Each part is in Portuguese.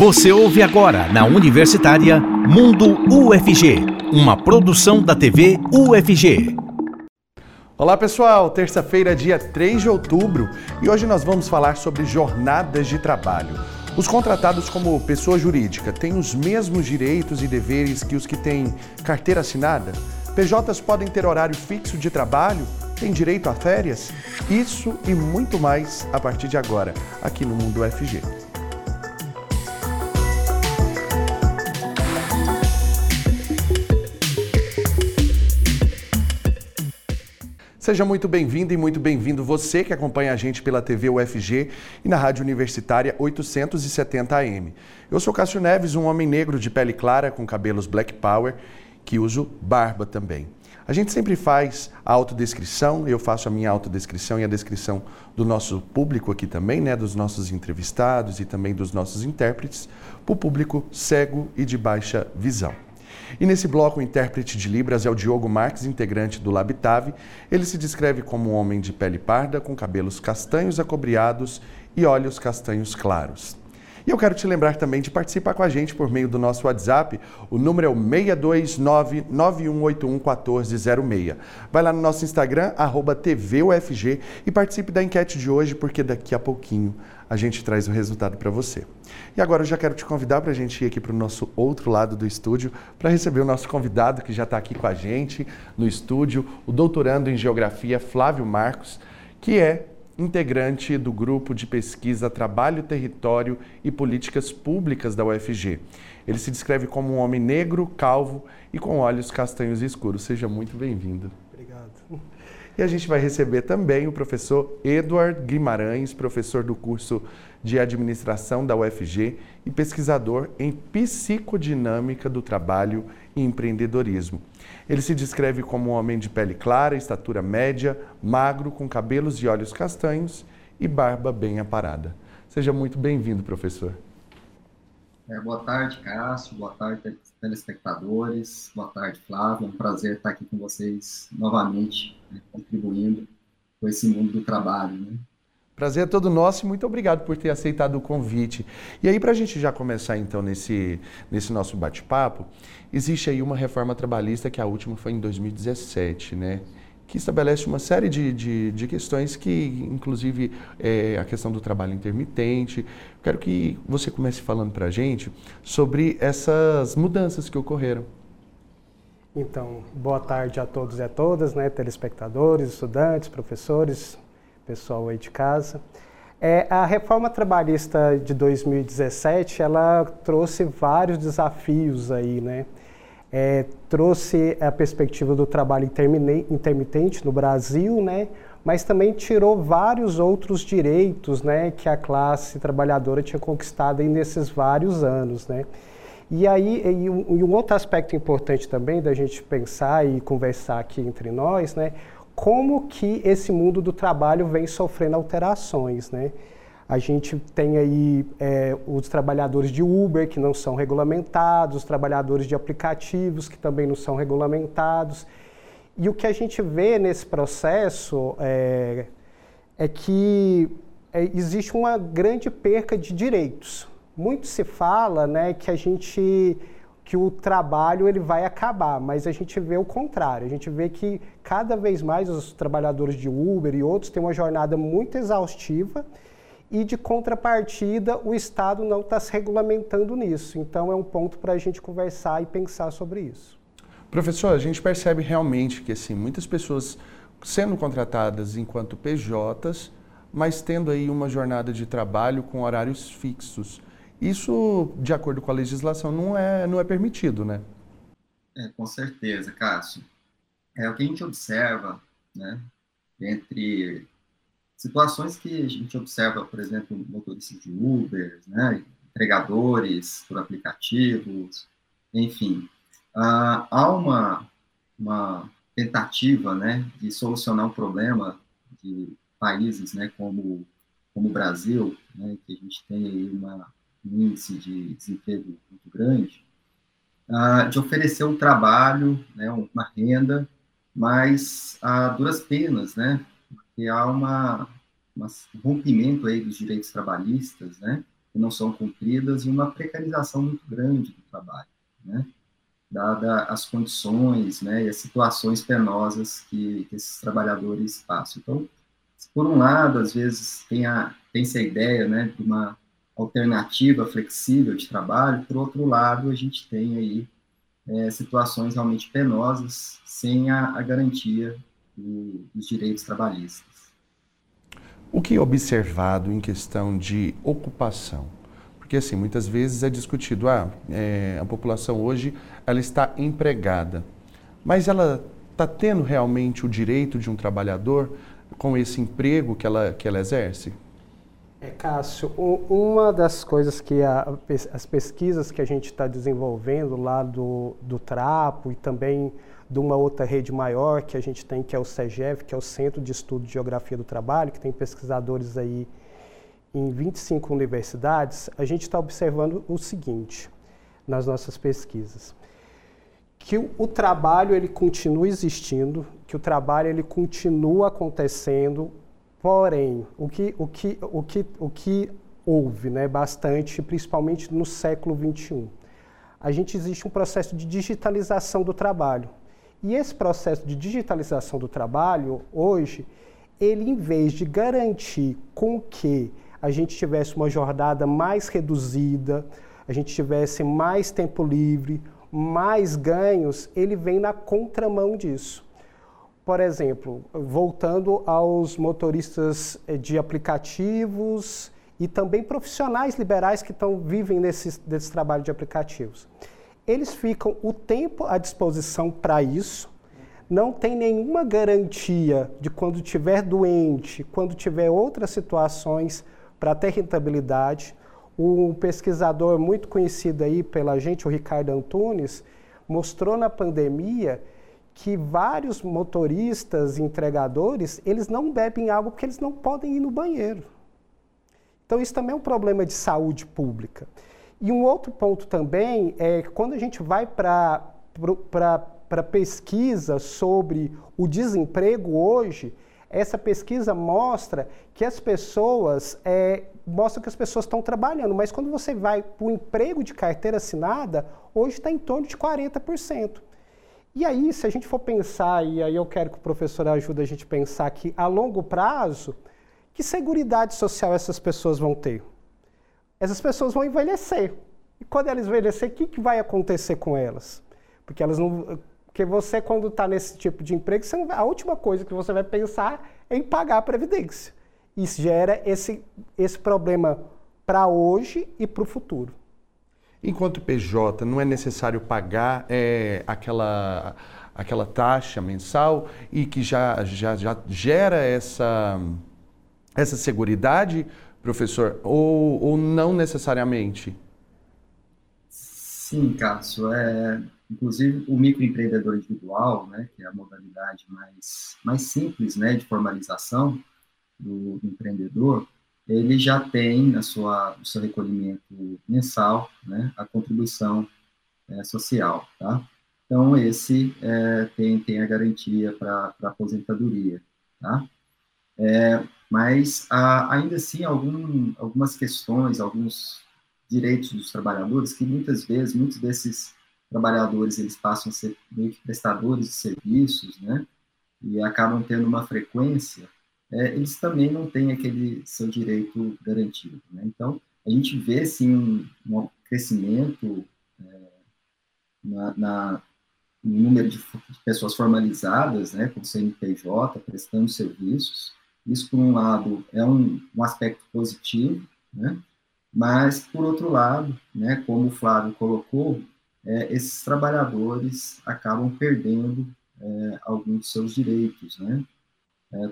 Você ouve agora na Universitária Mundo UFG, uma produção da TV UFG. Olá pessoal, terça-feira, dia 3 de outubro, e hoje nós vamos falar sobre jornadas de trabalho. Os contratados como pessoa jurídica têm os mesmos direitos e deveres que os que têm carteira assinada? PJs podem ter horário fixo de trabalho? Têm direito a férias? Isso e muito mais a partir de agora, aqui no Mundo UFG. Seja muito bem-vindo e muito bem-vindo você que acompanha a gente pela TV UFG e na Rádio Universitária 870 AM. Eu sou Cássio Neves, um homem negro de pele clara com cabelos black power, que uso barba também. A gente sempre faz a autodescrição, eu faço a minha autodescrição e a descrição do nosso público aqui também, né, dos nossos entrevistados e também dos nossos intérpretes, para o público cego e de baixa visão. E nesse bloco, o intérprete de Libras é o Diogo Marques, integrante do Labitave. Ele se descreve como um homem de pele parda, com cabelos castanhos acobreados e olhos castanhos claros. E eu quero te lembrar também de participar com a gente por meio do nosso WhatsApp. O número é o 629-9181-1406. Vai lá no nosso Instagram, TVUFG, e participe da enquete de hoje, porque daqui a pouquinho a gente traz o resultado para você. E agora eu já quero te convidar para a gente ir aqui para o nosso outro lado do estúdio para receber o nosso convidado que já está aqui com a gente no estúdio, o doutorando em Geografia Flávio Marcos, que é integrante do grupo de pesquisa Trabalho, Território e Políticas Públicas da UFG. Ele se descreve como um homem negro, calvo e com olhos castanhos escuros. Seja muito bem-vindo. E a gente vai receber também o professor Edward Guimarães, professor do curso de Administração da UFG e pesquisador em Psicodinâmica do Trabalho e Empreendedorismo. Ele se descreve como um homem de pele clara, estatura média, magro, com cabelos e olhos castanhos e barba bem aparada. Seja muito bem-vindo, professor. É, boa tarde, Cássio. Boa tarde, telespectadores. Boa tarde, Flávio. É um prazer estar aqui com vocês novamente, né, contribuindo com esse mundo do trabalho. Né? Prazer é todo nosso e muito obrigado por ter aceitado o convite. E aí, para a gente já começar então nesse, nesse nosso bate-papo, existe aí uma reforma trabalhista que a última foi em 2017, né? Que estabelece uma série de, de, de questões que, inclusive, é, a questão do trabalho intermitente. Quero que você comece falando para a gente sobre essas mudanças que ocorreram. Então, boa tarde a todos e a todas, né, telespectadores, estudantes, professores, pessoal aí de casa. É, a reforma trabalhista de 2017, ela trouxe vários desafios aí, né? É, trouxe a perspectiva do trabalho intermitente no Brasil, né? mas também tirou vários outros direitos né, que a classe trabalhadora tinha conquistado nesses vários anos. Né? E aí, e um, e um, outro aspecto importante também da gente pensar e conversar aqui entre nós, né, como que esse mundo do trabalho vem sofrendo alterações, né? A gente tem aí é, os trabalhadores de Uber que não são regulamentados, os trabalhadores de aplicativos que também não são regulamentados. E o que a gente vê nesse processo é, é que é, existe uma grande perca de direitos. Muito se fala né, que a gente que o trabalho ele vai acabar, mas a gente vê o contrário. A gente vê que cada vez mais os trabalhadores de Uber e outros têm uma jornada muito exaustiva e de contrapartida o Estado não está se regulamentando nisso. Então é um ponto para a gente conversar e pensar sobre isso. Professor, a gente percebe realmente que assim, muitas pessoas sendo contratadas enquanto PJs, mas tendo aí uma jornada de trabalho com horários fixos. Isso, de acordo com a legislação, não é, não é permitido, né? É, com certeza, Cássio. É o que a gente observa, né, entre situações que a gente observa, por exemplo, motoristas de Uber, né, entregadores por aplicativos, enfim, uh, há uma, uma tentativa né, de solucionar um problema de países né, como, como o Brasil, né, que a gente tem aí uma, um índice de desemprego muito grande, uh, de oferecer um trabalho, né, uma renda, mas a duras penas, né, porque há uma, um rompimento aí dos direitos trabalhistas, né? que não são cumpridas e uma precarização muito grande do trabalho, né? dada as condições né, e as situações penosas que, que esses trabalhadores passam. Então, por um lado, às vezes tem, a, tem essa ideia né, de uma alternativa flexível de trabalho, por outro lado, a gente tem aí é, situações realmente penosas sem a, a garantia do, dos direitos trabalhistas. O que é observado em questão de ocupação? Porque, assim, muitas vezes é discutido, ah, é, a população hoje, ela está empregada, mas ela está tendo realmente o direito de um trabalhador com esse emprego que ela, que ela exerce? É, Cássio, uma das coisas que a, as pesquisas que a gente está desenvolvendo lá do, do Trapo e também de uma outra rede maior que a gente tem, que é o CEGEV, que é o Centro de Estudo de Geografia do Trabalho, que tem pesquisadores aí em 25 universidades, a gente está observando o seguinte nas nossas pesquisas. Que o, trabalho ele continua existindo, que o trabalho ele continua acontecendo, porém, o que, o que, o que, o que houve né, bastante, principalmente no século XXI, a gente existe um processo de digitalização do trabalho. E esse processo de digitalização do trabalho, hoje, ele, em vez de garantir com que a gente tivesse uma jornada mais reduzida, a gente tivesse mais tempo livre, mais ganhos, ele vem na contramão disso. Por exemplo, voltando aos motoristas eh, de aplicativos e também profissionais liberais que estão, vivem nesse, nesse trabalho de aplicativos eles ficam o tempo à disposição para isso, não tem nenhuma garantia de quando tiver doente, quando tiver outras situações para ter rentabilidade. Um pesquisador muito conhecido aí pela gente, o Ricardo Antunes, mostrou na pandemia que vários motoristas e entregadores, eles não bebem água porque eles não podem ir no banheiro. Então isso também é um problema de saúde pública. E um outro ponto também é quando a gente vai para para pesquisa sobre o desemprego hoje, essa pesquisa mostra que as pessoas é, mostra que as pessoas estão trabalhando, mas quando você vai para o emprego de carteira assinada, hoje está em torno de 40%. E aí, se a gente for pensar, e aí eu quero que o professor ajude a gente a pensar que a longo prazo, que segurança social essas pessoas vão ter? Essas pessoas vão envelhecer. E quando elas envelhecer, o que, que vai acontecer com elas? Porque elas não. Porque você, quando está nesse tipo de emprego, você, a última coisa que você vai pensar é em pagar a Previdência. Isso gera esse, esse problema para hoje e para o futuro. Enquanto PJ, não é necessário pagar é, aquela, aquela taxa mensal e que já, já, já gera essa, essa seguridade professor, ou, ou não necessariamente? Sim, Cássio. É, inclusive, o microempreendedor individual, né, que é a modalidade mais, mais simples né, de formalização do, do empreendedor, ele já tem na sua, no seu recolhimento mensal né, a contribuição é, social. Tá? Então, esse é, tem, tem a garantia para a aposentadoria. Tá? É, mas ah, ainda assim algum, algumas questões, alguns direitos dos trabalhadores que muitas vezes muitos desses trabalhadores eles passam a ser meio que prestadores de serviços, né? E acabam tendo uma frequência, é, eles também não têm aquele seu direito garantido, né? Então a gente vê sim um, um crescimento é, na, na no número de pessoas formalizadas, né, com CNPJ, prestando serviços, isso, por um lado, é um, um aspecto positivo, né? mas, por outro lado, né, como o Flávio colocou, é, esses trabalhadores acabam perdendo é, alguns de seus direitos, né? É,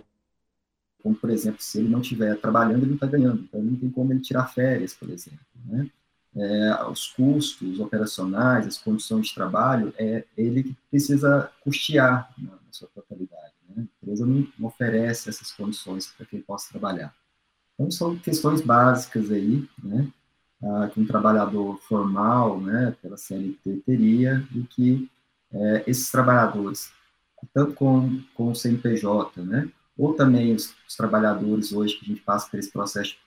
como, por exemplo, se ele não estiver trabalhando, ele não está ganhando, então não tem como ele tirar férias, por exemplo, né? É, os custos operacionais, as condições de trabalho, é ele que precisa custear na, na sua totalidade. Né? A empresa não, oferece essas condições para que ele possa trabalhar. Então, são questões básicas aí, né, ah, que um trabalhador formal, né, pela CLT teria, e que é, esses trabalhadores, tanto com, com o CNPJ, né, ou também os, os, trabalhadores hoje que a gente passa por esse processo de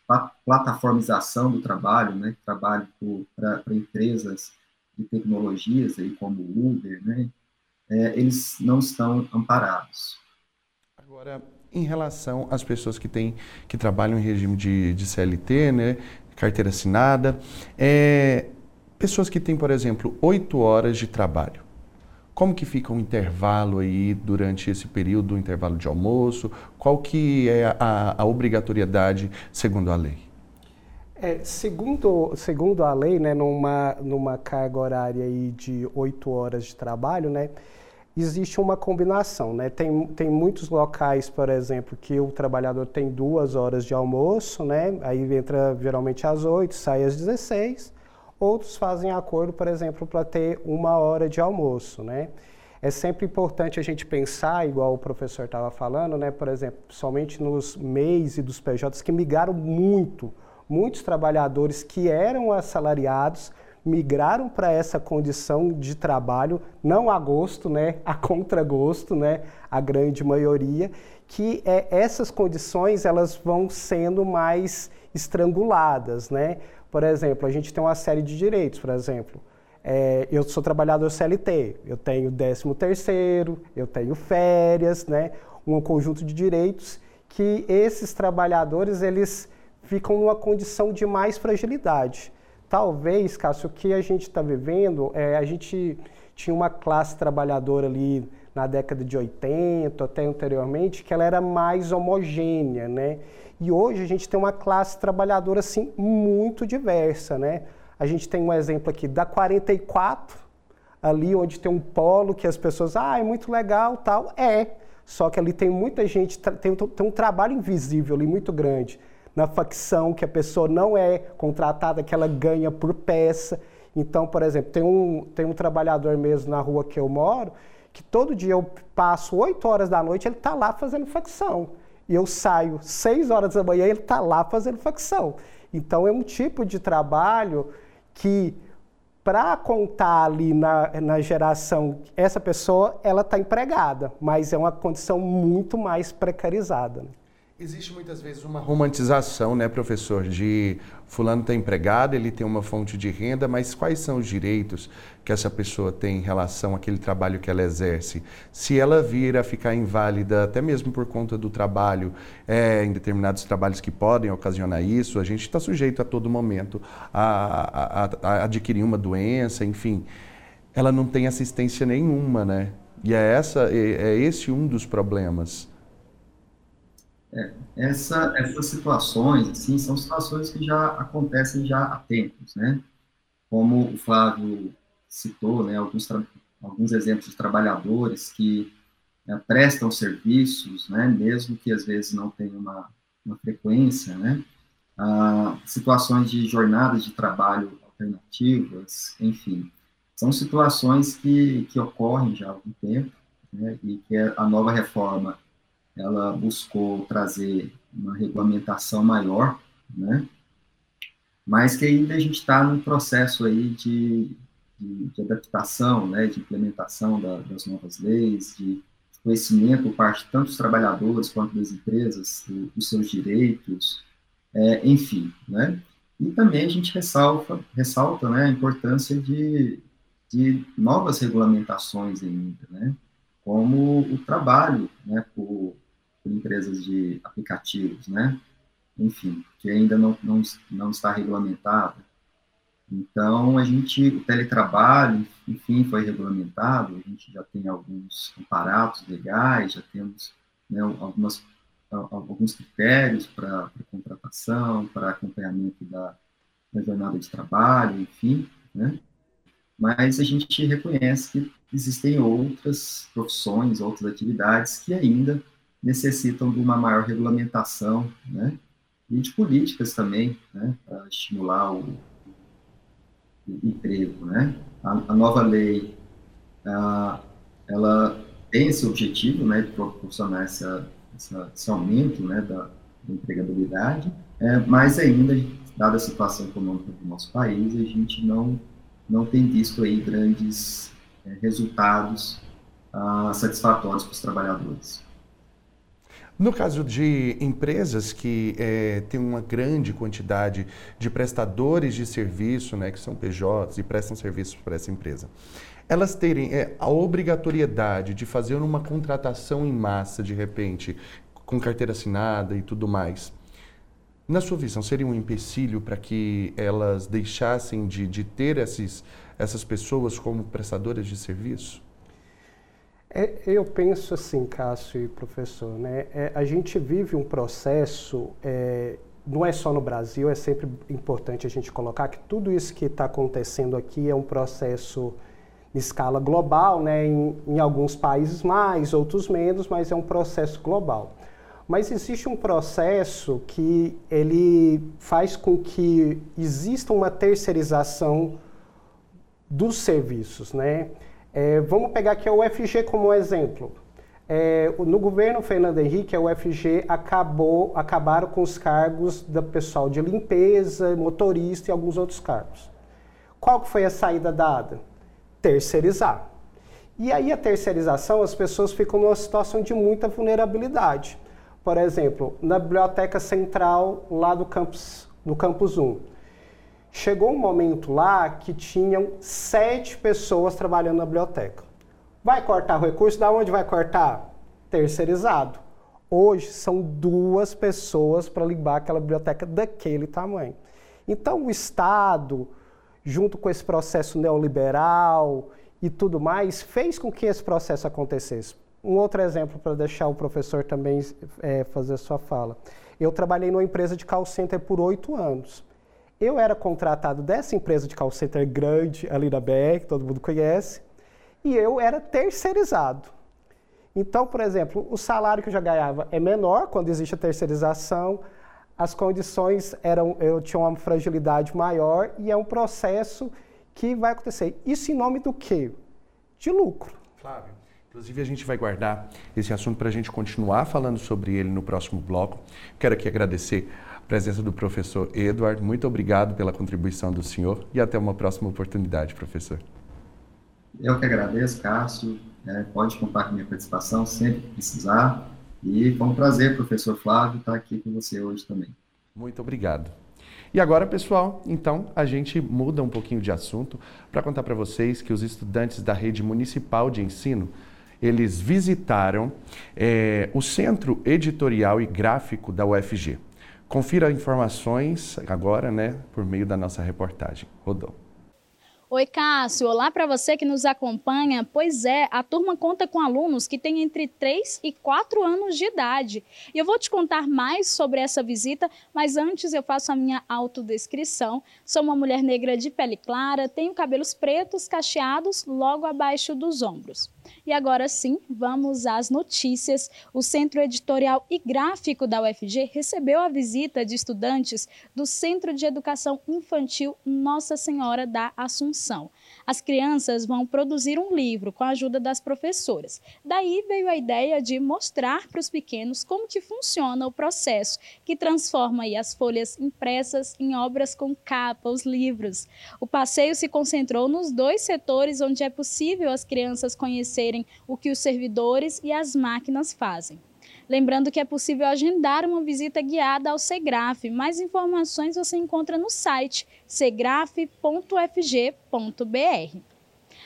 plataformização do trabalho, né, trabalho para empresas de tecnologias aí como Uber, né, é, eles não estão amparados. Agora, em relação às pessoas que têm que trabalham em regime de, de CLT, né, carteira assinada, é, pessoas que têm, por exemplo, oito horas de trabalho. Como que fica o intervalo aí durante esse período, o intervalo de almoço? Qual que é a, a obrigatoriedade segundo a lei? É, segundo, segundo a lei, né, numa, numa carga horária aí de oito horas de trabalho, né, existe uma combinação. Né? Tem, tem muitos locais, por exemplo, que o trabalhador tem duas horas de almoço, né? aí entra geralmente às oito, sai às 16. Outros fazem acordo, por exemplo, para ter uma hora de almoço. Né? É sempre importante a gente pensar, igual o professor estava falando, né? por exemplo, somente nos MEIs e dos PJs que migraram muito, muitos trabalhadores que eram assalariados migraram para essa condição de trabalho, não a gosto, né, a contragosto, né, a grande maioria, que é, essas condições elas vão sendo mais estranguladas, né? Por exemplo, a gente tem uma série de direitos, por exemplo, é, eu sou trabalhador CLT, eu tenho 13 terceiro, eu tenho férias, né? Um conjunto de direitos que esses trabalhadores eles ficam numa condição de mais fragilidade. Talvez, Cássio, o que a gente está vivendo, é, a gente tinha uma classe trabalhadora ali na década de 80, até anteriormente, que ela era mais homogênea, né? E hoje a gente tem uma classe trabalhadora, assim, muito diversa, né? A gente tem um exemplo aqui da 44, ali onde tem um polo que as pessoas, ah, é muito legal, tal. É, só que ali tem muita gente, tem, tem um trabalho invisível ali muito grande na facção, que a pessoa não é contratada, que ela ganha por peça. Então, por exemplo, tem um, tem um trabalhador mesmo na rua que eu moro, que todo dia eu passo 8 horas da noite, ele está lá fazendo facção. E eu saio 6 horas da manhã, ele está lá fazendo facção. Então, é um tipo de trabalho que, para contar ali na, na geração, essa pessoa, ela está empregada, mas é uma condição muito mais precarizada. Né? Existe muitas vezes uma romantização, né, professor, de fulano está empregado, ele tem uma fonte de renda, mas quais são os direitos que essa pessoa tem em relação àquele trabalho que ela exerce? Se ela vir a ficar inválida, até mesmo por conta do trabalho, é, em determinados trabalhos que podem ocasionar isso, a gente está sujeito a todo momento a, a, a adquirir uma doença, enfim. Ela não tem assistência nenhuma, né? E é, essa, é, é esse um dos problemas. É, essa, essas situações, assim, são situações que já acontecem já há tempos, né? Como o Flávio citou, né, alguns, alguns exemplos de trabalhadores que é, prestam serviços, né, mesmo que às vezes não tenham uma, uma frequência, né? Ah, situações de jornadas de trabalho alternativas, enfim, são situações que, que ocorrem já há algum tempo, né, e que a nova reforma ela buscou trazer uma regulamentação maior, né? Mas que ainda a gente está num processo aí de, de, de, adaptação, né? De implementação da, das novas leis, de conhecimento por parte tanto dos trabalhadores quanto das empresas do, dos seus direitos, é, enfim, né? E também a gente ressalta, ressalta né, a importância de, de novas regulamentações ainda, né? Como o trabalho né, por por empresas de aplicativos, né? Enfim, que ainda não, não, não está regulamentado. Então, a gente, o teletrabalho, enfim, foi regulamentado, a gente já tem alguns aparatos legais, já temos né, algumas, alguns critérios para contratação, para acompanhamento da, da jornada de trabalho, enfim, né? Mas a gente reconhece que existem outras profissões, outras atividades que ainda necessitam de uma maior regulamentação, né? E de políticas também, né? Para estimular o, o, emprego, né? A, a nova lei, a, ela tem esse objetivo, né? De proporcionar essa, essa esse aumento, né? Da, da empregabilidade, é, mas ainda, dada a situação econômica do nosso país, a gente não não tem visto aí grandes é, resultados ah, satisfatórios para os trabalhadores. No caso de empresas que é, têm uma grande quantidade de prestadores de serviço, né, que são PJs e prestam serviços para essa empresa, elas terem é, a obrigatoriedade de fazer uma contratação em massa, de repente, com carteira assinada e tudo mais, na sua visão, seria um empecilho para que elas deixassem de, de ter esses, essas pessoas como prestadoras de serviço? É, eu penso assim, Cássio e professor, né? É, a gente vive um processo, é, não é só no Brasil, é sempre importante a gente colocar que tudo isso que está acontecendo aqui é um processo em escala global, né? Em, em alguns países mais, outros menos, mas é um processo global. Mas existe um processo que ele faz com que exista uma terceirização dos serviços, né? É, vamos pegar aqui a UFG como exemplo. É, no governo Fernando Henrique, a UFG acabou, acabaram com os cargos do pessoal de limpeza, motorista e alguns outros cargos. Qual que foi a saída dada? Terceirizar. E aí a terceirização, as pessoas ficam numa situação de muita vulnerabilidade. Por exemplo, na biblioteca central lá do campus, do campus 1. Chegou um momento lá que tinham sete pessoas trabalhando na biblioteca. Vai cortar o recurso? Da onde vai cortar? Terceirizado. Hoje são duas pessoas para limpar aquela biblioteca daquele tamanho. Então o Estado, junto com esse processo neoliberal e tudo mais, fez com que esse processo acontecesse. Um outro exemplo para deixar o professor também é, fazer sua fala. Eu trabalhei numa empresa de call center por oito anos. Eu era contratado dessa empresa de call center grande ali da BR, que todo mundo conhece, e eu era terceirizado. Então, por exemplo, o salário que eu já ganhava é menor quando existe a terceirização, as condições eram, eu tinha uma fragilidade maior e é um processo que vai acontecer. Isso em nome do quê? De lucro. Flávio. Inclusive, a gente vai guardar esse assunto para a gente continuar falando sobre ele no próximo bloco. Quero aqui agradecer a presença do professor Edward. Muito obrigado pela contribuição do senhor e até uma próxima oportunidade, professor. Eu que agradeço, Cássio. É, pode contar com minha participação sempre que precisar. E foi um prazer, professor Flávio, estar aqui com você hoje também. Muito obrigado. E agora, pessoal, então a gente muda um pouquinho de assunto para contar para vocês que os estudantes da rede municipal de ensino eles visitaram é, o Centro Editorial e Gráfico da UFG. Confira informações agora, né, por meio da nossa reportagem. Rodou. Oi, Cássio. Olá para você que nos acompanha. Pois é, a turma conta com alunos que têm entre 3 e 4 anos de idade. E eu vou te contar mais sobre essa visita, mas antes eu faço a minha autodescrição. Sou uma mulher negra de pele clara, tenho cabelos pretos cacheados logo abaixo dos ombros. E agora sim, vamos às notícias. O Centro Editorial e Gráfico da UFG recebeu a visita de estudantes do Centro de Educação Infantil Nossa Senhora da Assunção. As crianças vão produzir um livro com a ajuda das professoras. Daí veio a ideia de mostrar para os pequenos como que funciona o processo que transforma as folhas impressas em obras com capa, os livros. O passeio se concentrou nos dois setores onde é possível as crianças conhecerem o que os servidores e as máquinas fazem. Lembrando que é possível agendar uma visita guiada ao Segraf. Mais informações você encontra no site segraf.fg.br.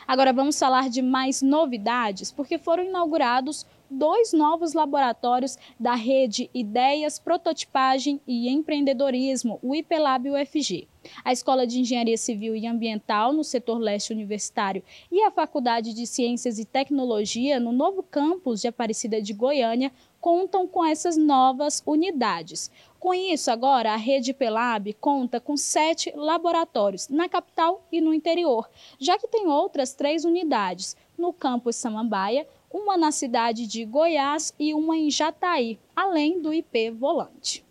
Agora vamos falar de mais novidades, porque foram inaugurados dois novos laboratórios da rede Ideias, Prototipagem e Empreendedorismo, o IPLab UFG. A Escola de Engenharia Civil e Ambiental, no setor leste universitário, e a Faculdade de Ciências e Tecnologia, no novo campus de Aparecida de Goiânia, contam com essas novas unidades. Com isso, agora, a Rede Pelab conta com sete laboratórios na capital e no interior, já que tem outras três unidades no campus Samambaia, uma na cidade de Goiás e uma em Jataí, além do IP Volante.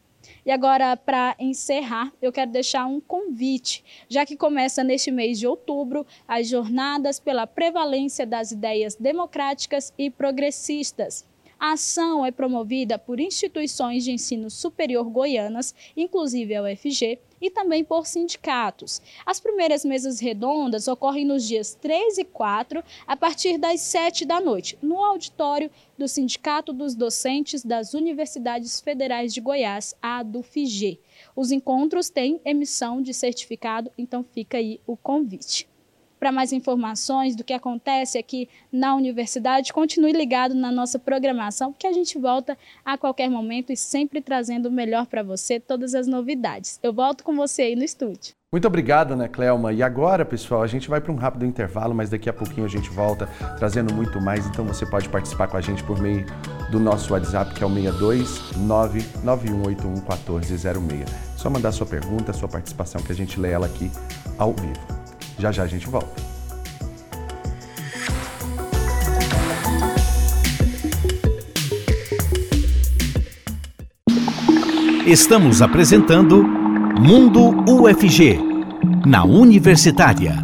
E agora, para encerrar, eu quero deixar um convite, já que começa neste mês de outubro as jornadas pela prevalência das ideias democráticas e progressistas. A ação é promovida por instituições de ensino superior goianas, inclusive a UFG, e também por sindicatos. As primeiras mesas redondas ocorrem nos dias 3 e 4, a partir das 7 da noite, no auditório do Sindicato dos Docentes das Universidades Federais de Goiás, a do FIG. Os encontros têm emissão de certificado, então fica aí o convite. Para mais informações do que acontece aqui na universidade, continue ligado na nossa programação, porque a gente volta a qualquer momento e sempre trazendo o melhor para você, todas as novidades. Eu volto com você aí no estúdio. Muito obrigado, Ana Clelma. E agora, pessoal, a gente vai para um rápido intervalo, mas daqui a pouquinho a gente volta trazendo muito mais. Então você pode participar com a gente por meio do nosso WhatsApp, que é o 62991811406. Só mandar sua pergunta, sua participação, que a gente lê ela aqui ao vivo. Já já a gente volta. Estamos apresentando Mundo UFG, na Universitária.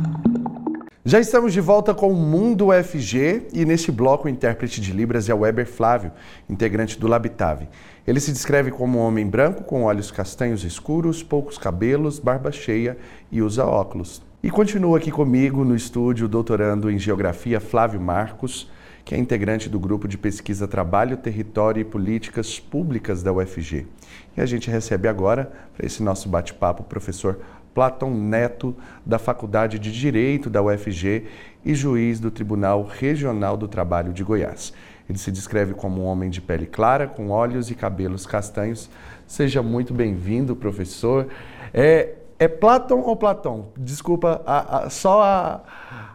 Já estamos de volta com o Mundo UFG e neste bloco o intérprete de Libras é o Weber Flávio, integrante do Labitave. Ele se descreve como um homem branco com olhos castanhos escuros, poucos cabelos, barba cheia e usa óculos. E continua aqui comigo no estúdio o doutorando em Geografia Flávio Marcos, que é integrante do grupo de pesquisa Trabalho, Território e Políticas Públicas da UFG. E a gente recebe agora, para esse nosso bate-papo, o professor Platão Neto, da Faculdade de Direito da UFG e juiz do Tribunal Regional do Trabalho de Goiás. Ele se descreve como um homem de pele clara, com olhos e cabelos castanhos. Seja muito bem-vindo, professor. É, é Platão ou Platão? Desculpa, a, a, só a,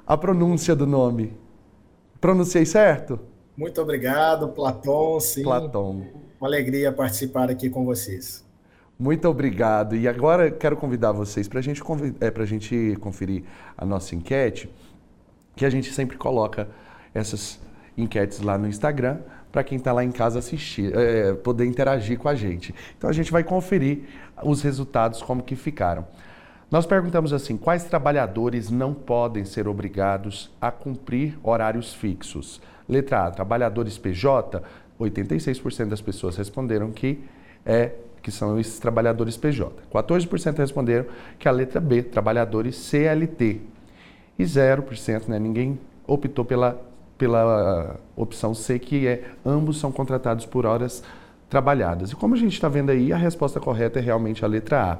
a pronúncia do nome. Pronunciei certo? Muito obrigado, Platão, sim. Platão. Uma alegria participar aqui com vocês. Muito obrigado. E agora quero convidar vocês para gente, é, a gente conferir a nossa enquete, que a gente sempre coloca essas enquetes lá no Instagram para quem está lá em casa assistir, é, poder interagir com a gente. Então a gente vai conferir os resultados como que ficaram. Nós perguntamos assim: quais trabalhadores não podem ser obrigados a cumprir horários fixos? Letra A, trabalhadores PJ, 86% das pessoas responderam que é que são esses trabalhadores PJ. 14% responderam que a letra B, trabalhadores CLT. E 0%, né, ninguém optou pela pela opção C, que é ambos são contratados por horas trabalhadas. E como a gente está vendo aí, a resposta correta é realmente a letra A.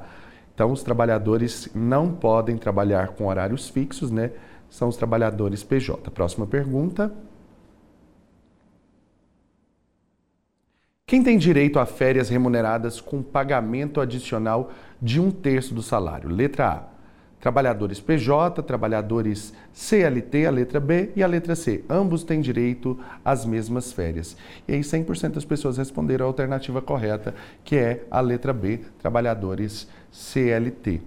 Então, os trabalhadores não podem trabalhar com horários fixos, né? São os trabalhadores PJ. Próxima pergunta. Quem tem direito a férias remuneradas com pagamento adicional de um terço do salário? Letra A Trabalhadores PJ, trabalhadores CLT, a letra B e a letra C. Ambos têm direito às mesmas férias. E aí 100% das pessoas responderam a alternativa correta, que é a letra B, trabalhadores CLT.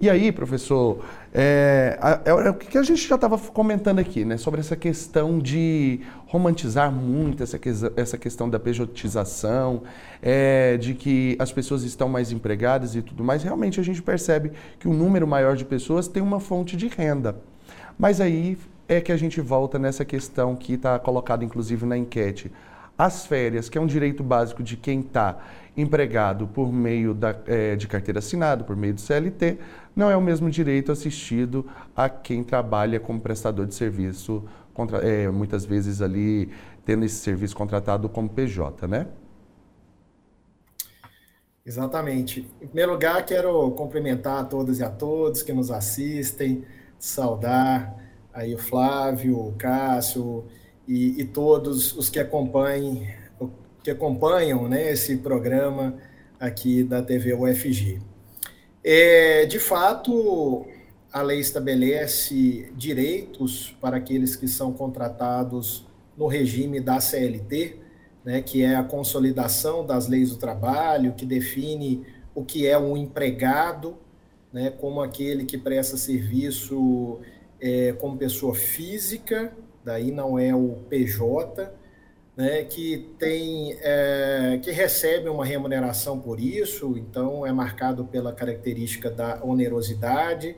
E aí, professor, é, é, é o que a gente já estava comentando aqui, né, sobre essa questão de romantizar muito essa, essa questão da pejotização, é, de que as pessoas estão mais empregadas e tudo mais. Realmente a gente percebe que um número maior de pessoas tem uma fonte de renda. Mas aí é que a gente volta nessa questão que está colocada inclusive na enquete. As férias, que é um direito básico de quem está empregado por meio da, é, de carteira assinada, por meio do CLT, não é o mesmo direito assistido a quem trabalha como prestador de serviço, contra, é, muitas vezes ali tendo esse serviço contratado como PJ, né? Exatamente. Em primeiro lugar, quero cumprimentar a todas e a todos que nos assistem, saudar aí o Flávio, o Cássio e, e todos os que acompanhem que acompanham né, esse programa aqui da TV UFG. É, de fato, a lei estabelece direitos para aqueles que são contratados no regime da CLT, né, que é a consolidação das leis do trabalho, que define o que é um empregado, né, como aquele que presta serviço é, como pessoa física, daí não é o PJ, né, que tem é, que recebe uma remuneração por isso, então é marcado pela característica da onerosidade,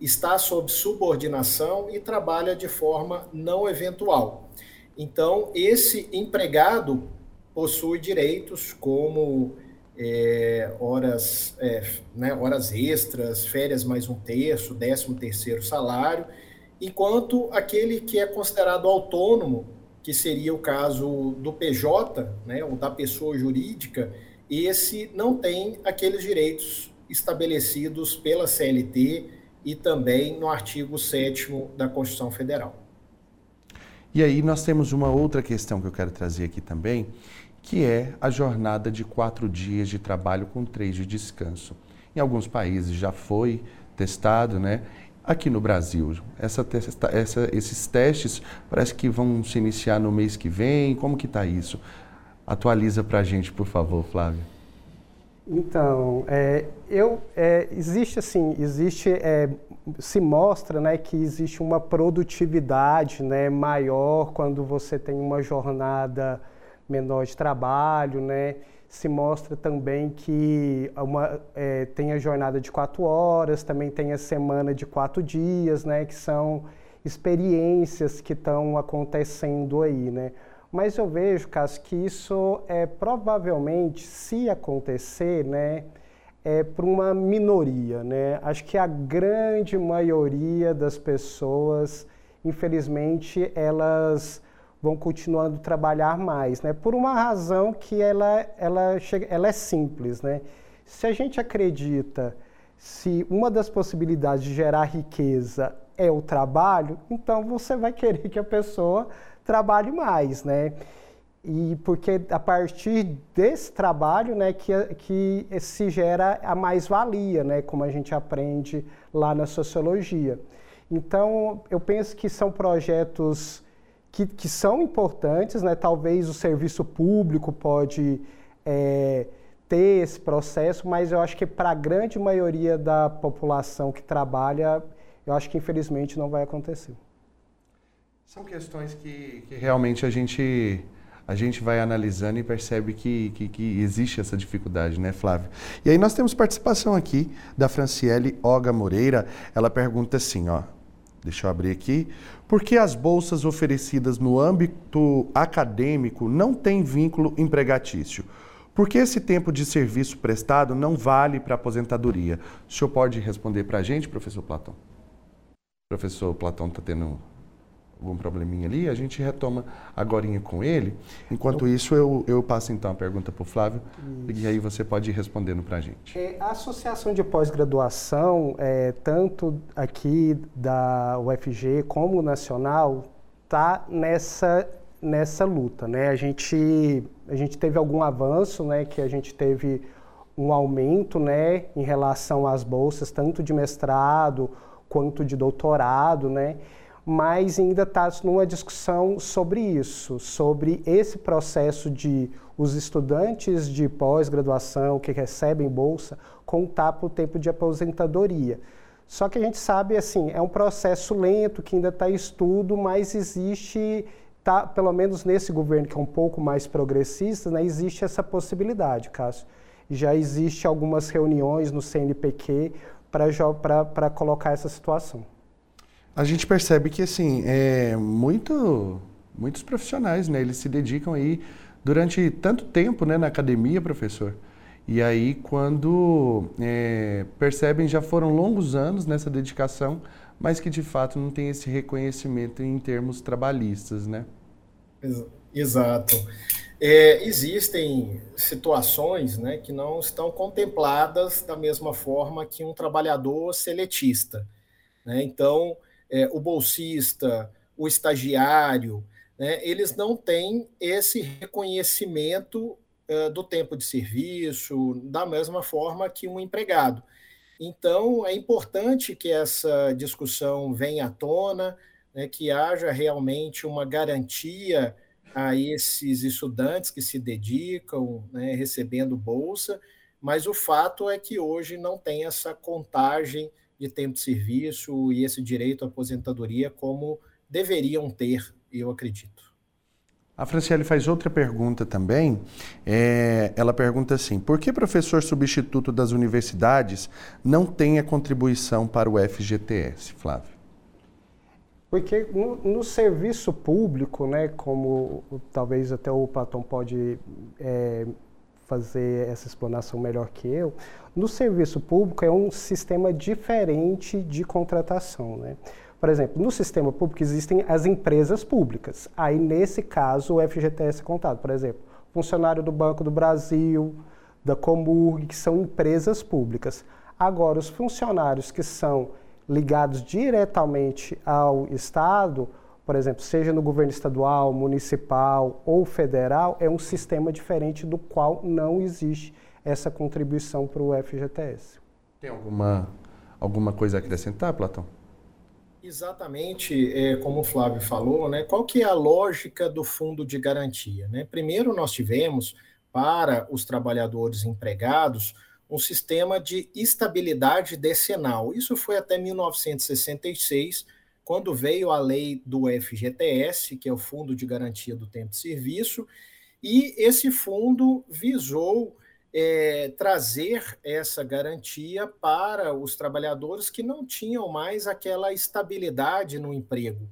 está sob subordinação e trabalha de forma não eventual. Então, esse empregado possui direitos como é, horas, é, né, horas extras, férias mais um terço, décimo terceiro salário, enquanto aquele que é considerado autônomo, que seria o caso do PJ, né, ou da pessoa jurídica, esse não tem aqueles direitos estabelecidos pela CLT e também no artigo 7 da Constituição Federal. E aí nós temos uma outra questão que eu quero trazer aqui também, que é a jornada de quatro dias de trabalho com três de descanso. Em alguns países já foi testado, né? Aqui no Brasil, essa, essa, esses testes parece que vão se iniciar no mês que vem. Como que está isso? Atualiza para a gente, por favor, Flávio. Então, é, eu, é, existe assim, existe, é, se mostra né, que existe uma produtividade né, maior quando você tem uma jornada menor de trabalho, né? Se mostra também que uma, é, tem a jornada de quatro horas, também tem a semana de quatro dias, né? Que são experiências que estão acontecendo aí, né? Mas eu vejo, Cássio, que isso é provavelmente, se acontecer, né? É para uma minoria, né? Acho que a grande maioria das pessoas, infelizmente, elas vão continuando a trabalhar mais, né? Por uma razão que ela, ela, chega, ela é simples, né? Se a gente acredita se uma das possibilidades de gerar riqueza é o trabalho, então você vai querer que a pessoa trabalhe mais, né? E porque a partir desse trabalho, né, que, que se gera a mais-valia, né, como a gente aprende lá na sociologia. Então, eu penso que são projetos que, que são importantes, né? talvez o serviço público pode é, ter esse processo, mas eu acho que para a grande maioria da população que trabalha, eu acho que infelizmente não vai acontecer. São questões que, que realmente a gente a gente vai analisando e percebe que, que, que, existe essa dificuldade, né, Flávio? E aí nós temos participação aqui da Franciele Oga Moreira. Ela pergunta assim, ó. Deixa eu abrir aqui. Por que as bolsas oferecidas no âmbito acadêmico não têm vínculo empregatício? Por que esse tempo de serviço prestado não vale para aposentadoria? O senhor pode responder para a gente, professor Platão? Professor Platão está tendo algum probleminha ali, a gente retoma agora com ele. Enquanto isso, eu, eu passo então a pergunta para o Flávio isso. e aí você pode ir respondendo para a gente. É, a Associação de Pós-Graduação, é, tanto aqui da UFG como nacional, está nessa, nessa luta. Né? A, gente, a gente teve algum avanço, né, que a gente teve um aumento né, em relação às bolsas, tanto de mestrado quanto de doutorado, né? Mas ainda está numa discussão sobre isso, sobre esse processo de os estudantes de pós-graduação que recebem bolsa contar para o tempo de aposentadoria. Só que a gente sabe, assim, é um processo lento que ainda está em estudo, mas existe, tá, pelo menos nesse governo que é um pouco mais progressista, né, existe essa possibilidade, Cássio. Já existe algumas reuniões no CNPq para colocar essa situação a gente percebe que assim é muito muitos profissionais né eles se dedicam aí durante tanto tempo né na academia professor. E aí quando é, percebem já foram longos anos nessa dedicação mas que de fato não tem esse reconhecimento em termos trabalhistas né? Exato. É, existem situações né, que não estão contempladas da mesma forma que um trabalhador seletista né? então é, o bolsista, o estagiário, né, eles não têm esse reconhecimento é, do tempo de serviço da mesma forma que um empregado. Então, é importante que essa discussão venha à tona, né, que haja realmente uma garantia a esses estudantes que se dedicam, né, recebendo bolsa, mas o fato é que hoje não tem essa contagem de tempo de serviço e esse direito à aposentadoria como deveriam ter, eu acredito. A Franciele faz outra pergunta também. É, ela pergunta assim: por que professor substituto das universidades não tem a contribuição para o FGTS, Flávio? Porque no, no serviço público, né, como talvez até o Platão pode é, fazer essa explanação melhor que eu. No serviço público é um sistema diferente de contratação, né? Por exemplo, no sistema público existem as empresas públicas. Aí, nesse caso, o FGTS é contado. Por exemplo, funcionário do Banco do Brasil, da Comurg, que são empresas públicas. Agora, os funcionários que são ligados diretamente ao Estado, por exemplo, seja no governo estadual, municipal ou federal, é um sistema diferente do qual não existe essa contribuição para o FGTS. Tem alguma, alguma coisa a acrescentar, Platão? Exatamente, é, como o Flávio falou, né, qual que é a lógica do fundo de garantia? Né? Primeiro, nós tivemos, para os trabalhadores empregados, um sistema de estabilidade decenal. Isso foi até 1966, quando veio a lei do FGTS, que é o Fundo de Garantia do Tempo de Serviço, e esse fundo visou é, trazer essa garantia para os trabalhadores que não tinham mais aquela estabilidade no emprego.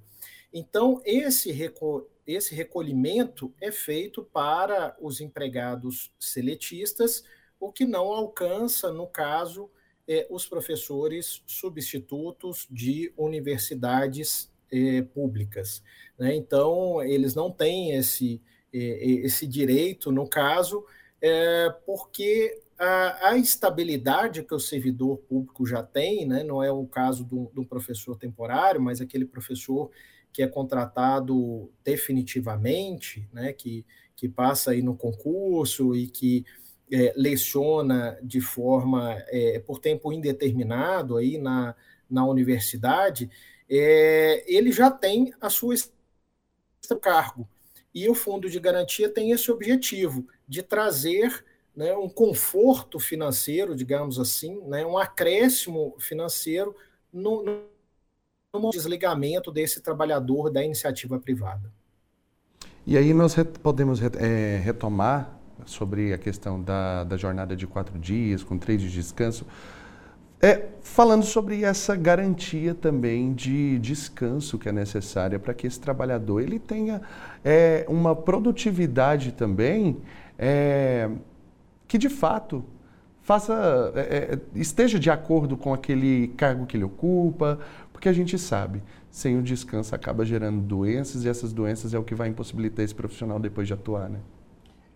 Então, esse, reco esse recolhimento é feito para os empregados seletistas, o que não alcança, no caso, é, os professores substitutos de universidades é, públicas. Né? Então, eles não têm esse, é, esse direito, no caso, é, porque a, a, estabilidade que o servidor público já tem, né, não é o caso do, do professor temporário, mas aquele professor que é contratado definitivamente, né, que, que passa aí no concurso e que é, leciona de forma é, por tempo indeterminado aí na, na universidade, é, ele já tem a sua cargo. E o fundo de garantia tem esse objetivo de trazer né, um conforto financeiro, digamos assim, né, um acréscimo financeiro no, no desligamento desse trabalhador da iniciativa privada. E aí nós podemos é, retomar sobre a questão da, da jornada de quatro dias, com três de descanso, é, falando sobre essa garantia também de descanso que é necessária para que esse trabalhador ele tenha é, uma produtividade também é, que de fato faça é, é, esteja de acordo com aquele cargo que ele ocupa, porque a gente sabe sem o descanso acaba gerando doenças e essas doenças é o que vai impossibilitar esse profissional depois de atuar, né?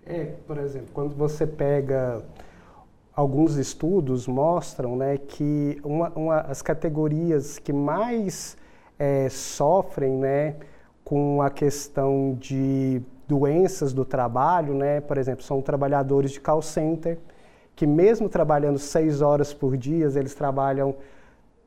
É, por exemplo, quando você pega alguns estudos mostram né, que uma, uma, as categorias que mais é, sofrem né, com a questão de doenças do trabalho, né, por exemplo, são trabalhadores de call center, que mesmo trabalhando seis horas por dia, eles trabalham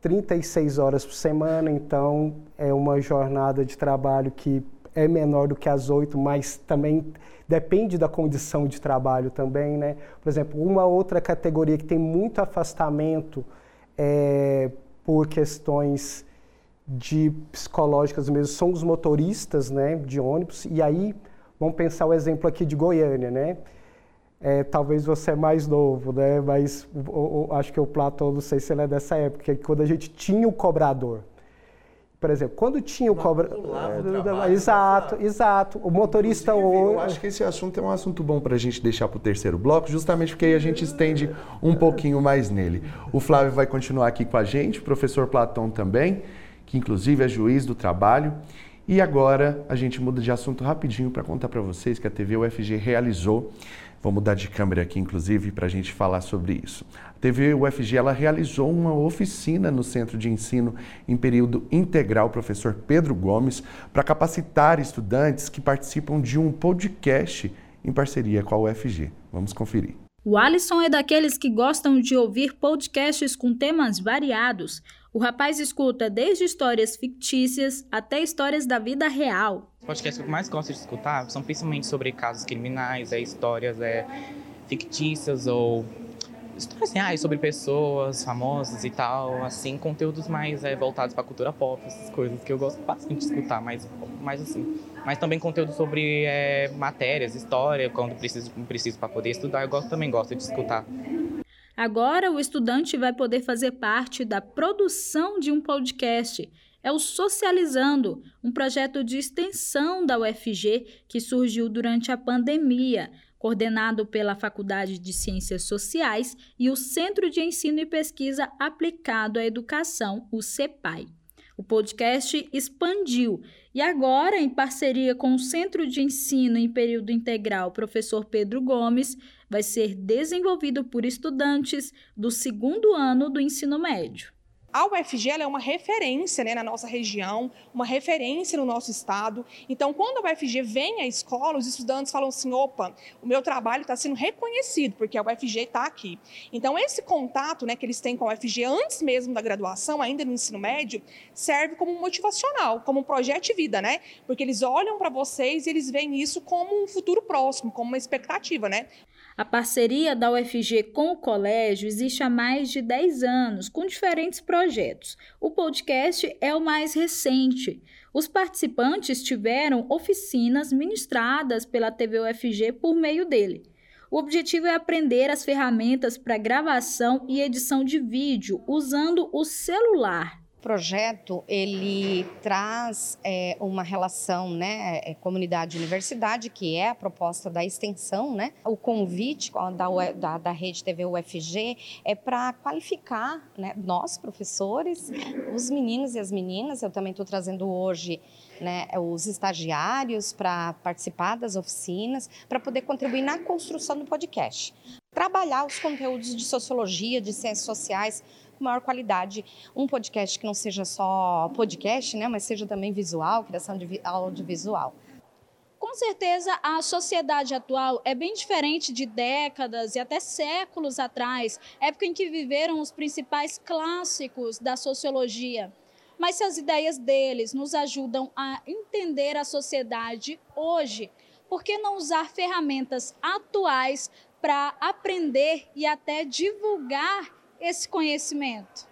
36 horas por semana, então é uma jornada de trabalho que é menor do que as oito, mas também depende da condição de trabalho também, né? Por exemplo, uma outra categoria que tem muito afastamento é, por questões de psicológicas mesmo são os motoristas, né, de ônibus. E aí vamos pensar o exemplo aqui de Goiânia, né? É, talvez você é mais novo, né? Mas acho que o Platão, não sei se ele é dessa época, quando a gente tinha o cobrador. Por exemplo, quando tinha o cobra. É, exato, né? exato. O motorista hoje. Eu acho que esse assunto é um assunto bom para a gente deixar para o terceiro bloco, justamente porque aí a gente estende um pouquinho mais nele. O Flávio vai continuar aqui com a gente, o professor Platão também, que inclusive é juiz do trabalho. E agora a gente muda de assunto rapidinho para contar para vocês que a TV UFG realizou Vou mudar de câmera aqui, inclusive, para a gente falar sobre isso. TV UFG ela realizou uma oficina no Centro de Ensino em período integral, professor Pedro Gomes, para capacitar estudantes que participam de um podcast em parceria com a UFG. Vamos conferir. O Alisson é daqueles que gostam de ouvir podcasts com temas variados. O rapaz escuta desde histórias fictícias até histórias da vida real. Os podcasts que eu mais gosto de escutar são principalmente sobre casos criminais, é, histórias é, fictícias ou histórias reais sobre pessoas famosas e tal, assim, conteúdos mais é, voltados para cultura pop, essas coisas que eu gosto bastante de escutar, mais, mais assim. Mas também conteúdo sobre é, matérias, história, quando preciso, preciso para poder estudar, eu gosto, também gosto de escutar. Agora o estudante vai poder fazer parte da produção de um podcast. É o Socializando, um projeto de extensão da UFG que surgiu durante a pandemia. Coordenado pela Faculdade de Ciências Sociais e o Centro de Ensino e Pesquisa Aplicado à Educação, o CEPAI. O podcast expandiu e agora, em parceria com o Centro de Ensino em Período Integral Professor Pedro Gomes, vai ser desenvolvido por estudantes do segundo ano do ensino médio. A UFG é uma referência né, na nossa região, uma referência no nosso estado. Então, quando a UFG vem à escola, os estudantes falam assim: opa, o meu trabalho está sendo reconhecido, porque a UFG está aqui. Então, esse contato né, que eles têm com a UFG antes mesmo da graduação, ainda no ensino médio, serve como motivacional, como um projeto de vida, né? Porque eles olham para vocês e eles veem isso como um futuro próximo, como uma expectativa, né? A parceria da UFG com o colégio existe há mais de 10 anos, com diferentes projetos. O podcast é o mais recente. Os participantes tiveram oficinas ministradas pela TV UFG por meio dele. O objetivo é aprender as ferramentas para gravação e edição de vídeo usando o celular projeto ele traz é, uma relação, né, é, comunidade-universidade, que é a proposta da extensão, né? O convite da, da, da rede TV UFG é para qualificar, né, nós professores, os meninos e as meninas. Eu também estou trazendo hoje né, os estagiários para participar das oficinas, para poder contribuir na construção do podcast. Trabalhar os conteúdos de sociologia, de ciências sociais, com maior qualidade. Um podcast que não seja só podcast, né, mas seja também visual, criação de audiovisual. Com certeza, a sociedade atual é bem diferente de décadas e até séculos atrás, época em que viveram os principais clássicos da sociologia. Mas se as ideias deles nos ajudam a entender a sociedade hoje, por que não usar ferramentas atuais para aprender e até divulgar esse conhecimento.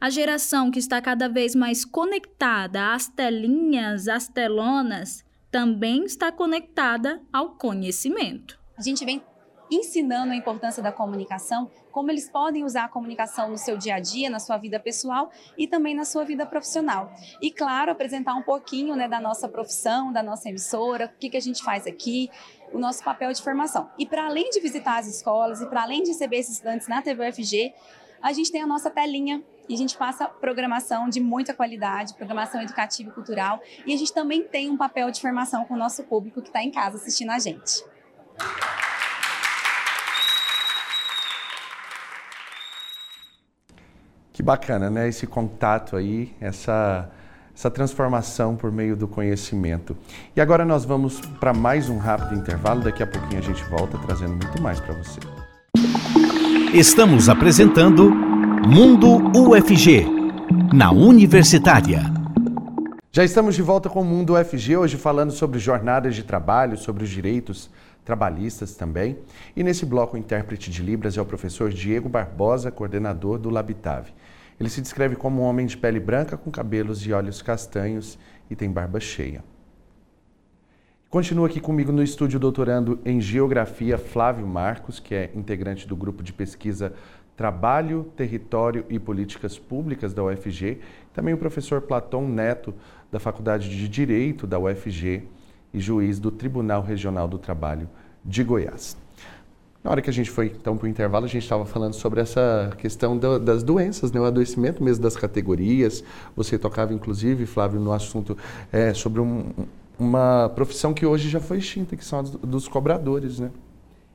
A geração que está cada vez mais conectada às telinhas, às telonas, também está conectada ao conhecimento. A gente vem ensinando a importância da comunicação, como eles podem usar a comunicação no seu dia a dia, na sua vida pessoal e também na sua vida profissional. E, claro, apresentar um pouquinho né, da nossa profissão, da nossa emissora, o que, que a gente faz aqui, o nosso papel de formação. E para além de visitar as escolas e para além de receber esses estudantes na TVFG, a gente tem a nossa telinha e a gente passa programação de muita qualidade, programação educativa e cultural. E a gente também tem um papel de formação com o nosso público que está em casa assistindo a gente. Que bacana, né? Esse contato aí, essa, essa transformação por meio do conhecimento. E agora nós vamos para mais um rápido intervalo. Daqui a pouquinho a gente volta trazendo muito mais para você. Estamos apresentando Mundo UFG, na Universitária. Já estamos de volta com o Mundo UFG, hoje falando sobre jornadas de trabalho, sobre os direitos trabalhistas também. E nesse bloco, o intérprete de Libras é o professor Diego Barbosa, coordenador do Labitave. Ele se descreve como um homem de pele branca, com cabelos e olhos castanhos e tem barba cheia. Continua aqui comigo no estúdio doutorando em Geografia Flávio Marcos, que é integrante do grupo de pesquisa Trabalho, Território e Políticas Públicas da UFG, também o professor Platão Neto, da Faculdade de Direito da UFG e juiz do Tribunal Regional do Trabalho de Goiás. Na hora que a gente foi então para o intervalo, a gente estava falando sobre essa questão do, das doenças, né? o adoecimento mesmo das categorias. Você tocava, inclusive, Flávio, no assunto é, sobre um, uma profissão que hoje já foi extinta, que são as dos cobradores, né?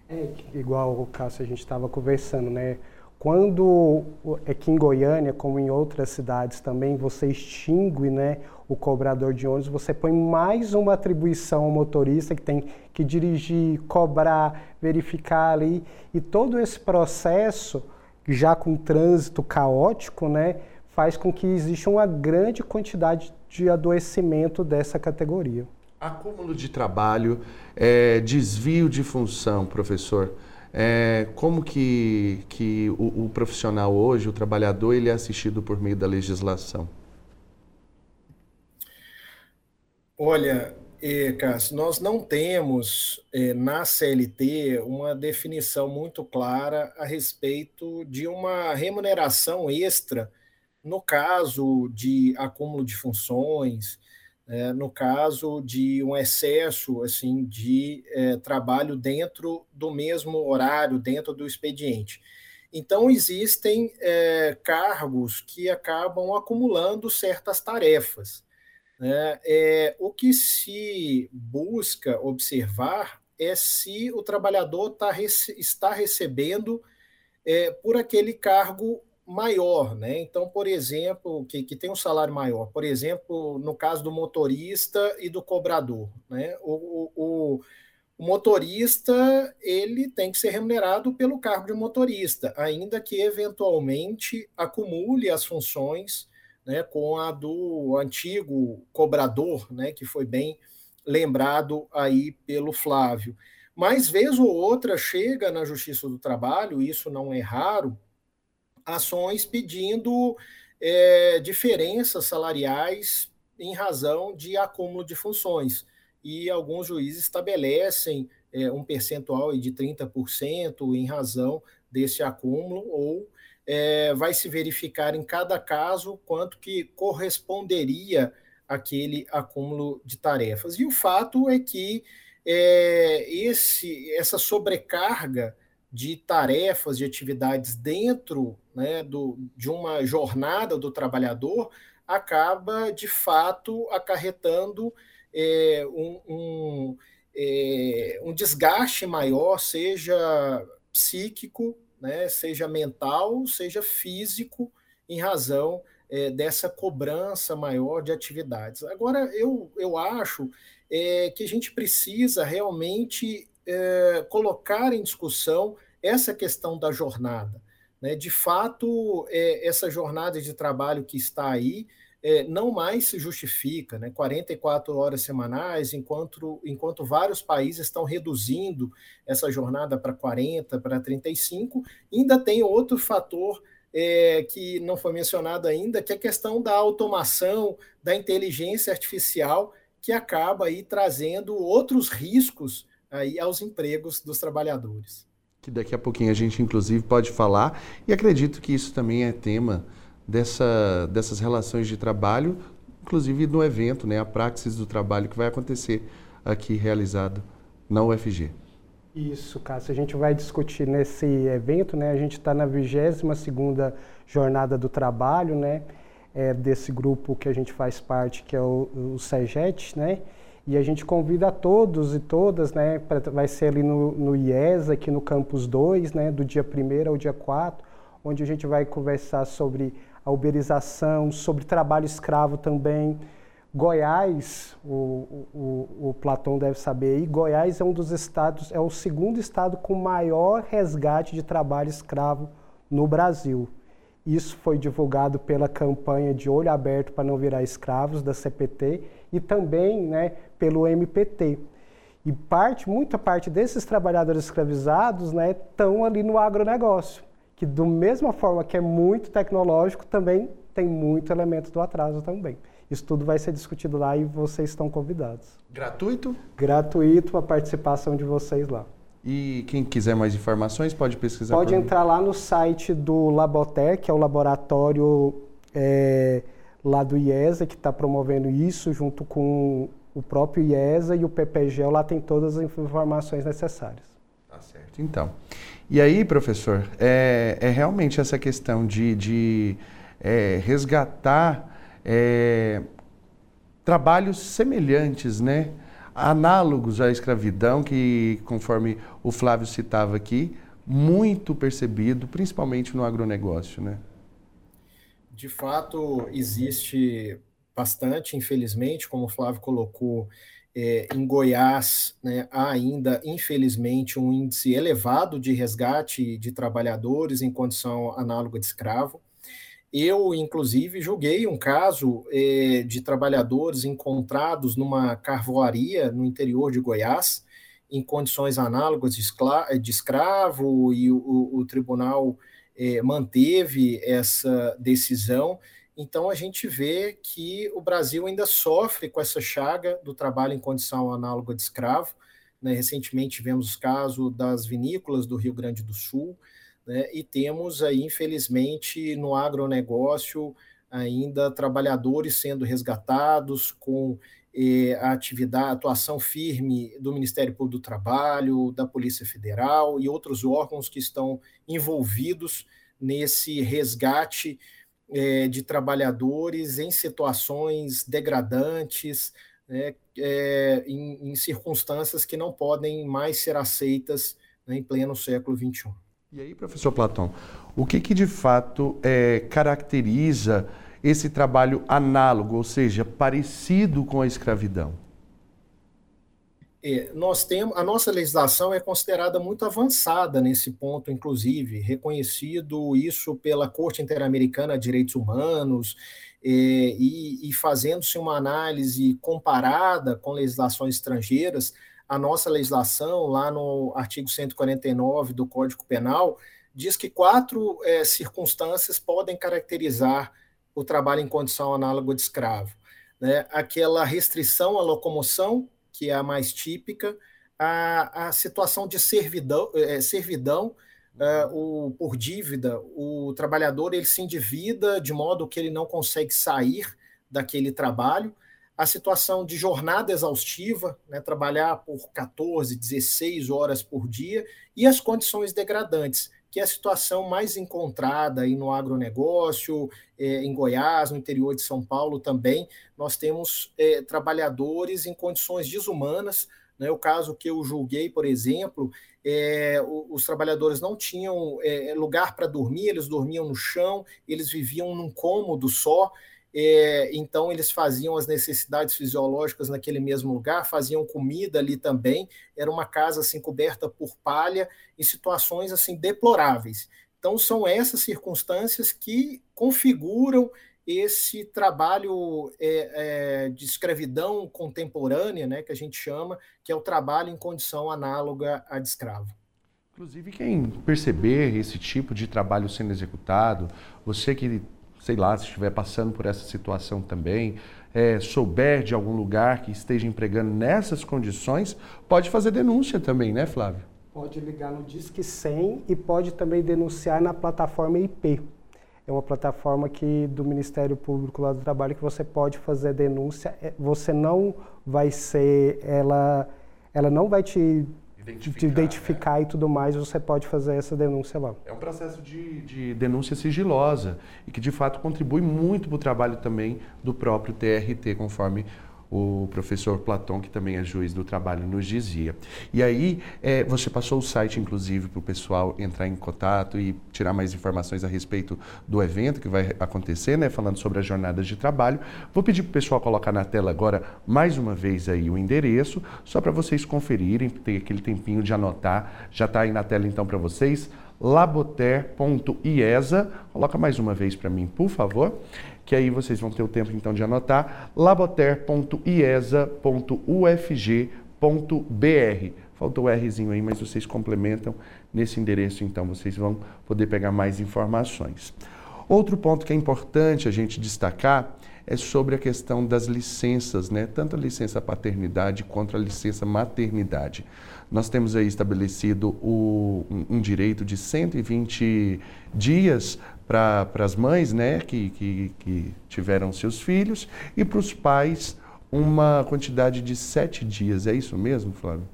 É, igual o caso a gente estava conversando, né? Quando aqui em Goiânia, como em outras cidades também, você extingue né, o cobrador de ônibus, você põe mais uma atribuição ao motorista que tem que dirigir, cobrar, verificar ali. E todo esse processo, já com trânsito caótico, né, faz com que exista uma grande quantidade de adoecimento dessa categoria. Acúmulo de trabalho, é, desvio de função, professor. É, como que, que o, o, profissional hoje, o trabalhador, ele é assistido por meio da legislação? Olha, eh, Cássio, nós não temos eh, na CLT uma definição muito clara a respeito de uma remuneração extra no caso de acúmulo de funções, é, no caso de um excesso assim de é, trabalho dentro do mesmo horário, dentro do expediente. Então, existem é, cargos que acabam acumulando certas tarefas. Né? É, o que se busca observar é se o trabalhador tá, está recebendo é, por aquele cargo maior, né? Então, por exemplo, que, que tem um salário maior, por exemplo, no caso do motorista e do cobrador, né? O, o, o motorista ele tem que ser remunerado pelo cargo de motorista, ainda que eventualmente acumule as funções, né, com a do antigo cobrador, né, que foi bem lembrado aí pelo Flávio. Mas vez ou outra chega na Justiça do Trabalho, isso não é raro, ações pedindo é, diferenças salariais em razão de acúmulo de funções. E alguns juízes estabelecem é, um percentual de 30% em razão desse acúmulo, ou é, vai se verificar em cada caso quanto que corresponderia aquele acúmulo de tarefas. E o fato é que é, esse, essa sobrecarga de tarefas, de atividades dentro né, do, de uma jornada do trabalhador, acaba, de fato, acarretando é, um, um, é, um desgaste maior, seja psíquico, né, seja mental, seja físico, em razão é, dessa cobrança maior de atividades. Agora, eu, eu acho é, que a gente precisa realmente é, colocar em discussão essa questão da jornada. Né? De fato, é, essa jornada de trabalho que está aí é, não mais se justifica, né? 44 horas semanais, enquanto, enquanto vários países estão reduzindo essa jornada para 40, para 35, ainda tem outro fator é, que não foi mencionado ainda, que é a questão da automação, da inteligência artificial, que acaba aí trazendo outros riscos aí aos empregos dos trabalhadores. Que daqui a pouquinho a gente inclusive pode falar, e acredito que isso também é tema dessa, dessas relações de trabalho, inclusive no evento, né, a praxis do trabalho que vai acontecer aqui realizado na UFG. Isso, Cássio, a gente vai discutir nesse evento, né, a gente está na 22ª Jornada do Trabalho, né, é, desse grupo que a gente faz parte, que é o, o SEGET, né? E a gente convida a todos e todas, né? Pra, vai ser ali no, no IES, aqui no Campus 2, né? Do dia 1 ao dia 4, onde a gente vai conversar sobre a uberização, sobre trabalho escravo também. Goiás, o, o, o, Platão deve saber aí, Goiás é um dos estados, é o segundo estado com maior resgate de trabalho escravo no Brasil. Isso foi divulgado pela campanha de Olho Aberto para Não Virar Escravos, da CPT, e também né, pelo MPT. E parte, muita parte desses trabalhadores escravizados estão né, ali no agronegócio, que da mesma forma que é muito tecnológico, também tem muito elemento do atraso também. Isso tudo vai ser discutido lá e vocês estão convidados. Gratuito? Gratuito a participação de vocês lá. E quem quiser mais informações pode pesquisar. Pode entrar lá no site do Laboter, que é o laboratório é, lá do IESA, que está promovendo isso, junto com o próprio IESA e o PPG. Lá tem todas as informações necessárias. Tá certo. Então, e aí, professor, é, é realmente essa questão de, de é, resgatar é, trabalhos semelhantes, né? análogos à escravidão, que, conforme o Flávio citava aqui, muito percebido, principalmente no agronegócio, né? De fato, existe bastante, infelizmente, como o Flávio colocou, é, em Goiás né, há ainda, infelizmente, um índice elevado de resgate de trabalhadores em condição análoga de escravo. Eu, inclusive, julguei um caso eh, de trabalhadores encontrados numa carvoaria no interior de Goiás, em condições análogas de, escravo, e o, o tribunal eh, manteve essa decisão. Então, a gente vê que o Brasil ainda sofre com essa chaga do trabalho em condição análoga de escravo. Né? Recentemente, tivemos o caso das vinícolas do Rio Grande do Sul, né? E temos aí, infelizmente, no agronegócio ainda trabalhadores sendo resgatados com eh, a atividade, a atuação firme do Ministério Público do Trabalho, da Polícia Federal e outros órgãos que estão envolvidos nesse resgate eh, de trabalhadores em situações degradantes, né, é, em, em, circunstâncias que não podem mais ser aceitas né, em pleno século XXI. E aí, professor Platão, o que, que de fato é, caracteriza esse trabalho análogo, ou seja, parecido com a escravidão? É, nós temos a nossa legislação é considerada muito avançada nesse ponto, inclusive reconhecido isso pela Corte Interamericana de Direitos Humanos é, e, e fazendo-se uma análise comparada com legislações estrangeiras, a nossa legislação lá no artigo 149 do Código Penal diz que quatro é, circunstâncias podem caracterizar o trabalho em condição análoga de escravo. Né? Aquela restrição à locomoção, que é a mais típica, a, a situação de servidão, é, servidão é, o, por dívida, o trabalhador ele se endivida de modo que ele não consegue sair daquele trabalho, a situação de jornada exaustiva, né, trabalhar por 14, 16 horas por dia, e as condições degradantes, que é a situação mais encontrada aí no agronegócio, é, em Goiás, no interior de São Paulo também. Nós temos é, trabalhadores em condições desumanas. Né? O caso que eu julguei, por exemplo, é, os trabalhadores não tinham é, lugar para dormir, eles dormiam no chão, eles viviam num cômodo só. É, então eles faziam as necessidades fisiológicas naquele mesmo lugar, faziam comida ali também. Era uma casa assim coberta por palha em situações assim deploráveis. Então são essas circunstâncias que configuram esse trabalho é, é, de escravidão contemporânea, né, que a gente chama, que é o trabalho em condição análoga à de escravo. Inclusive, quem perceber esse tipo de trabalho sendo executado, você que sei lá, se estiver passando por essa situação também, é, souber de algum lugar que esteja empregando nessas condições, pode fazer denúncia também, né, Flávio? Pode ligar no Disque 100 e pode também denunciar na plataforma IP. É uma plataforma que do Ministério Público lá do Trabalho que você pode fazer denúncia. É, você não vai ser, ela, ela não vai te identificar, de identificar né? e tudo mais, você pode fazer essa denúncia lá. É um processo de, de denúncia sigilosa e que de fato contribui muito para o trabalho também do próprio TRT, conforme o professor Platão, que também é juiz do trabalho, nos dizia. E aí, é, você passou o site, inclusive, para o pessoal entrar em contato e tirar mais informações a respeito do evento que vai acontecer, né, falando sobre as jornadas de trabalho. Vou pedir para o pessoal colocar na tela agora, mais uma vez, aí o endereço, só para vocês conferirem, ter aquele tempinho de anotar. Já está aí na tela, então, para vocês laboter.iesa. Coloca mais uma vez para mim, por favor que aí vocês vão ter o tempo então de anotar, laboter.iesa.ufg.br. Faltou o Rzinho aí, mas vocês complementam nesse endereço, então vocês vão poder pegar mais informações. Outro ponto que é importante a gente destacar é sobre a questão das licenças, né? tanto a licença paternidade quanto a licença maternidade. Nós temos aí estabelecido o, um, um direito de 120 dias para as mães né, que, que, que tiveram seus filhos e para os pais uma quantidade de sete dias. É isso mesmo, Flávio?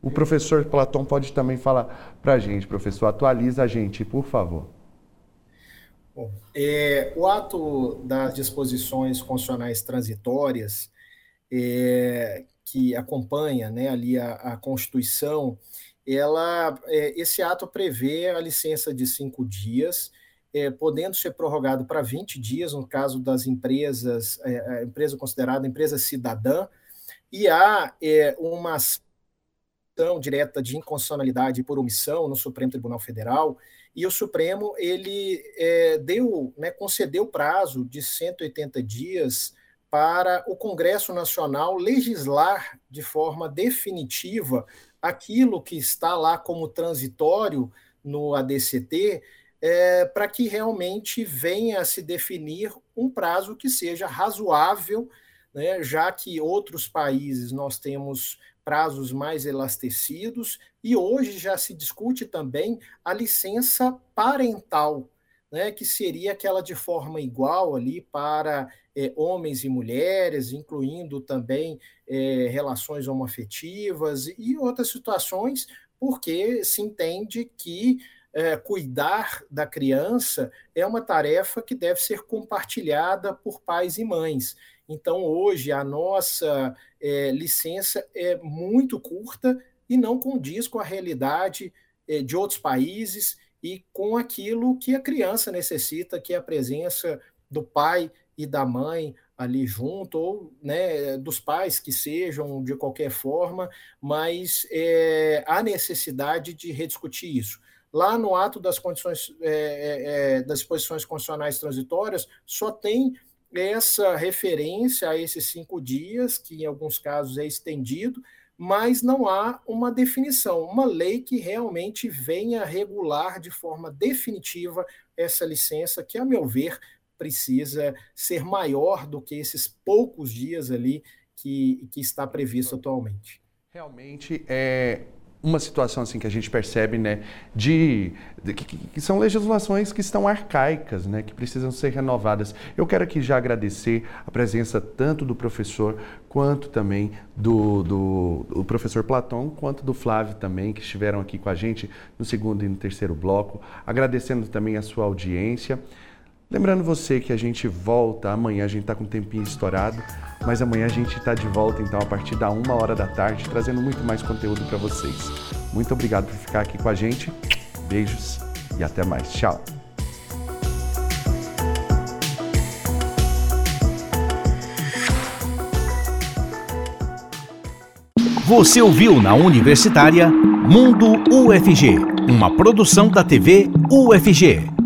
O professor Platão pode também falar para a gente, professor. Atualiza a gente, por favor. Bom, é, o ato das disposições constitucionais transitórias é, que acompanha né, ali a, a Constituição, ela, é, esse ato prevê a licença de cinco dias é, podendo ser prorrogado para 20 dias, no caso das empresas, é, empresa considerada empresa cidadã, e há é, uma ação direta de inconstitucionalidade por omissão no Supremo Tribunal Federal, e o Supremo ele é, deu, né, concedeu prazo de 180 dias para o Congresso Nacional legislar de forma definitiva aquilo que está lá como transitório no ADCT, é, para que realmente venha a se definir um prazo que seja razoável, né, já que outros países nós temos prazos mais elastecidos e hoje já se discute também a licença parental. né, que seria aquela de forma igual ali para é, homens e mulheres, incluindo também é, relações homoafetivas e outras situações, porque se entende que é, cuidar da criança é uma tarefa que deve ser compartilhada por pais e mães. Então, hoje, a nossa é, licença é muito curta e não condiz com a realidade é, de outros países e com aquilo que a criança necessita, que é a presença do pai e da mãe ali junto, ou né, dos pais que sejam de qualquer forma, mas é, há necessidade de rediscutir isso. Lá no ato das condições é, é, é das disposições constitucionais transitórias, só tem essa referência a esses cinco dias, que em alguns casos é estendido, mas não há uma definição, uma lei que realmente venha regular de forma definitiva essa licença, que, a meu ver, precisa ser maior do que esses poucos dias ali que, que está previsto atualmente. Realmente é uma situação assim que a gente percebe, né, de, de que, que, são legislações que estão arcaicas, né, que precisam ser renovadas. Eu quero aqui já agradecer a presença tanto do professor quanto também do, do, do professor Platão, quanto do Flávio também, que estiveram aqui com a gente no segundo e no terceiro bloco, agradecendo também a sua audiência. Lembrando você que a gente volta amanhã, a gente está com um tempinho estourado, mas amanhã a gente está de volta então a partir da uma hora da tarde, trazendo muito mais conteúdo para vocês. Muito obrigado por ficar aqui com a gente. Beijos e até mais. Tchau. Você ouviu na Universitária Mundo UFG, uma produção da TV UFG.